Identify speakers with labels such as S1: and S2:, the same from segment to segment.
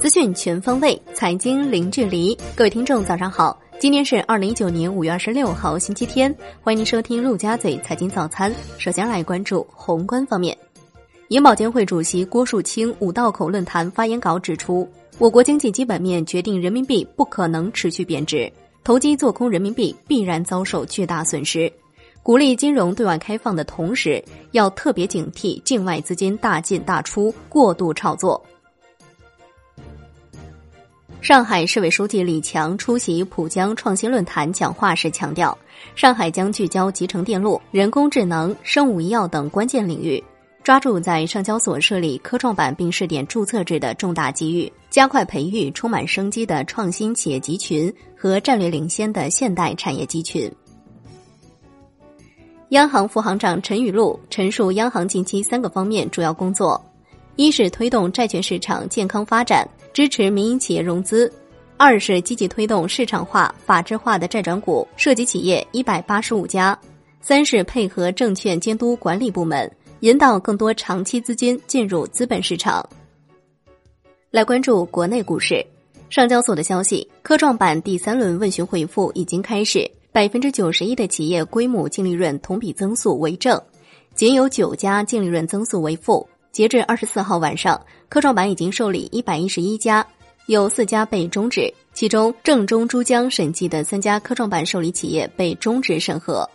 S1: 资讯全方位，财经零距离。各位听众，早上好！今天是二零一九年五月二十六号，星期天。欢迎您收听陆家嘴财经早餐。首先来关注宏观方面。银保监会主席郭树清五道口论坛发言稿指出，我国经济基本面决定人民币不可能持续贬值，投机做空人民币必然遭受巨大损失。鼓励金融对外开放的同时，要特别警惕境外资金大进大出、过度炒作。上海市委书记李强出席浦江创新论坛讲话时强调，上海将聚焦集成电路、人工智能、生物医药等关键领域，抓住在上交所设立科创板并试点注册制的重大机遇，加快培育充满生机的创新企业集群和战略领先的现代产业集群。央行副行长陈雨露陈述央行近期三个方面主要工作：一是推动债券市场健康发展。支持民营企业融资，二是积极推动市场化、法治化的债转股，涉及企业一百八十五家；三是配合证券监督管理部门，引导更多长期资金进入资本市场。来关注国内股市，上交所的消息，科创板第三轮问询回复已经开始，百分之九十一的企业规模净利润同比增速为正，仅有九家净利润增速为负。截至二十四号晚上，科创板已经受理一百一十一家，有四家被终止，其中正中珠江审计的三家科创板受理企业被终止审核。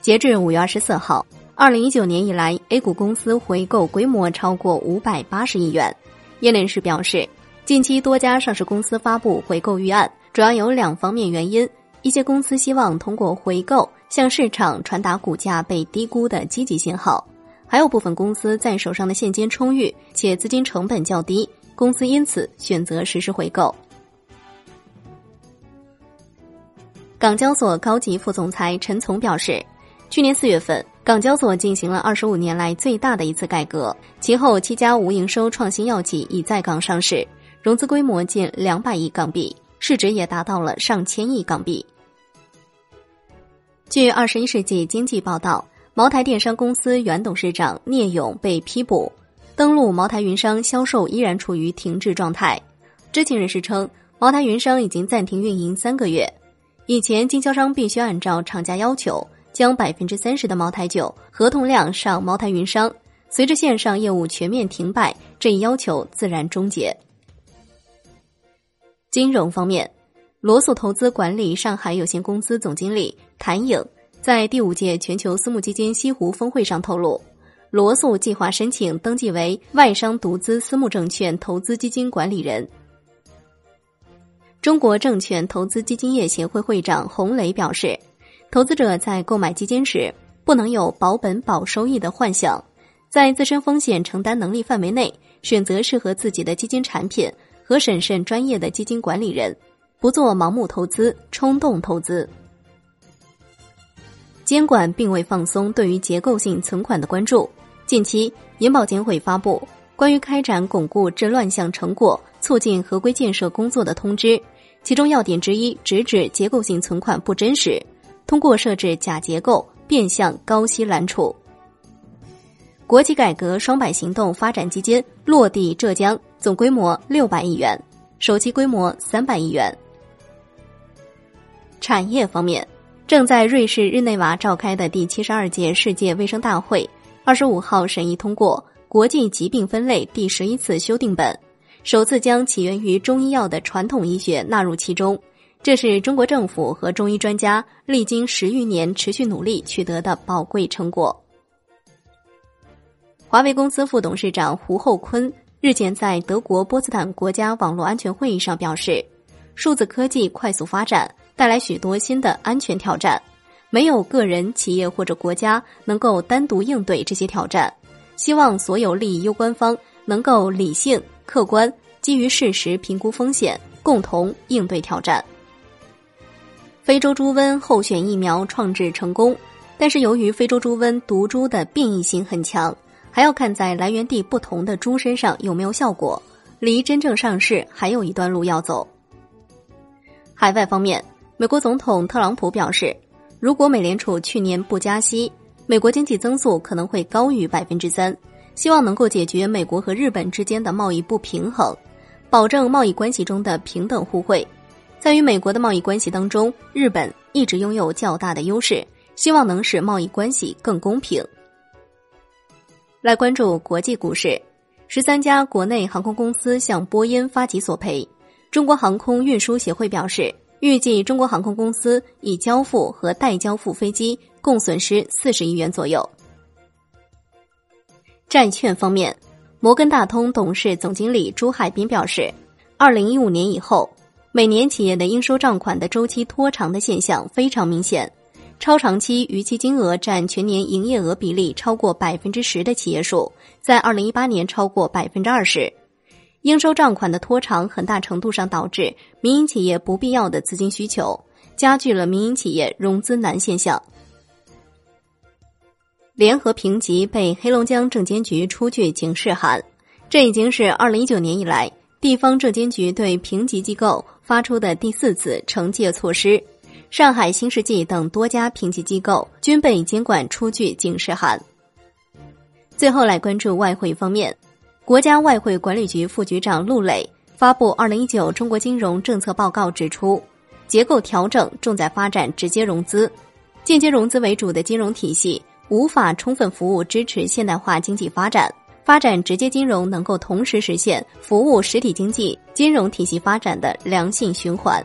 S1: 截至五月二十四号，二零一九年以来，A 股公司回购规模超过五百八十亿元。业内人士表示，近期多家上市公司发布回购预案，主要有两方面原因：一些公司希望通过回购向市场传达股价被低估的积极信号。还有部分公司在手上的现金充裕且资金成本较低，公司因此选择实施回购。港交所高级副总裁陈从表示，去年四月份，港交所进行了二十五年来最大的一次改革，其后七家无营收创新药企已在港上市，融资规模近两百亿港币，市值也达到了上千亿港币。据《二十一世纪经济报道》。茅台电商公司原董事长聂勇被批捕，登录茅台云商销售依然处于停滞状态。知情人士称，茅台云商已经暂停运营三个月。以前经销商必须按照厂家要求，将百分之三十的茅台酒合同量上茅台云商。随着线上业务全面停摆，这一要求自然终结。金融方面，罗素投资管理上海有限公司总经理谭颖。在第五届全球私募基金西湖峰会上透露，罗素计划申请登记为外商独资私募证券投资基金管理人。中国证券投资基金业协会会长洪磊表示，投资者在购买基金时不能有保本保收益的幻想，在自身风险承担能力范围内选择适合自己的基金产品和审慎专业的基金管理人，不做盲目投资、冲动投资。监管并未放松对于结构性存款的关注。近期，银保监会发布关于开展巩固治乱象成果、促进合规建设工作的通知，其中要点之一直指结构性存款不真实，通过设置假结构变相高息揽储。国企改革双百行动发展基金落地浙江，总规模六百亿元，首期规模三百亿元。产业方面。正在瑞士日内瓦召开的第七十二届世界卫生大会，二十五号审议通过国际疾病分类第十一次修订本，首次将起源于中医药的传统医学纳入其中。这是中国政府和中医专家历经十余年持续努力取得的宝贵成果。华为公司副董事长胡厚昆日前在德国波茨坦国家网络安全会议上表示，数字科技快速发展。带来许多新的安全挑战，没有个人、企业或者国家能够单独应对这些挑战。希望所有利益攸关方能够理性、客观，基于事实评估风险，共同应对挑战。非洲猪瘟候选疫苗创制成功，但是由于非洲猪瘟毒株的变异性很强，还要看在来源地不同的猪身上有没有效果，离真正上市还有一段路要走。海外方面。美国总统特朗普表示，如果美联储去年不加息，美国经济增速可能会高于百分之三，希望能够解决美国和日本之间的贸易不平衡，保证贸易关系中的平等互惠。在与美国的贸易关系当中，日本一直拥有较大的优势，希望能使贸易关系更公平。来关注国际股市，十三家国内航空公司向波音发起索赔。中国航空运输协会表示，预计中国航空公司已交付和待交付飞机共损失四十亿元左右。债券方面，摩根大通董事总经理朱海滨表示，二零一五年以后。每年企业的应收账款的周期拖长的现象非常明显，超长期逾期金额占全年营业额比例超过百分之十的企业数，在二零一八年超过百分之二十。应收账款的拖长很大程度上导致民营企业不必要的资金需求，加剧了民营企业融资难现象。联合评级被黑龙江证监局出具警示函，这已经是二零一九年以来地方证监局对评级机构。发出的第四次惩戒措施，上海新世纪等多家评级机构均被监管出具警示函。最后来关注外汇方面，国家外汇管理局副局长陆磊发布《二零一九中国金融政策报告》，指出，结构调整重在发展直接融资，间接融资为主的金融体系无法充分服务支持现代化经济发展。发展直接金融能够同时实现服务实体经济金融体系发展的良性循环。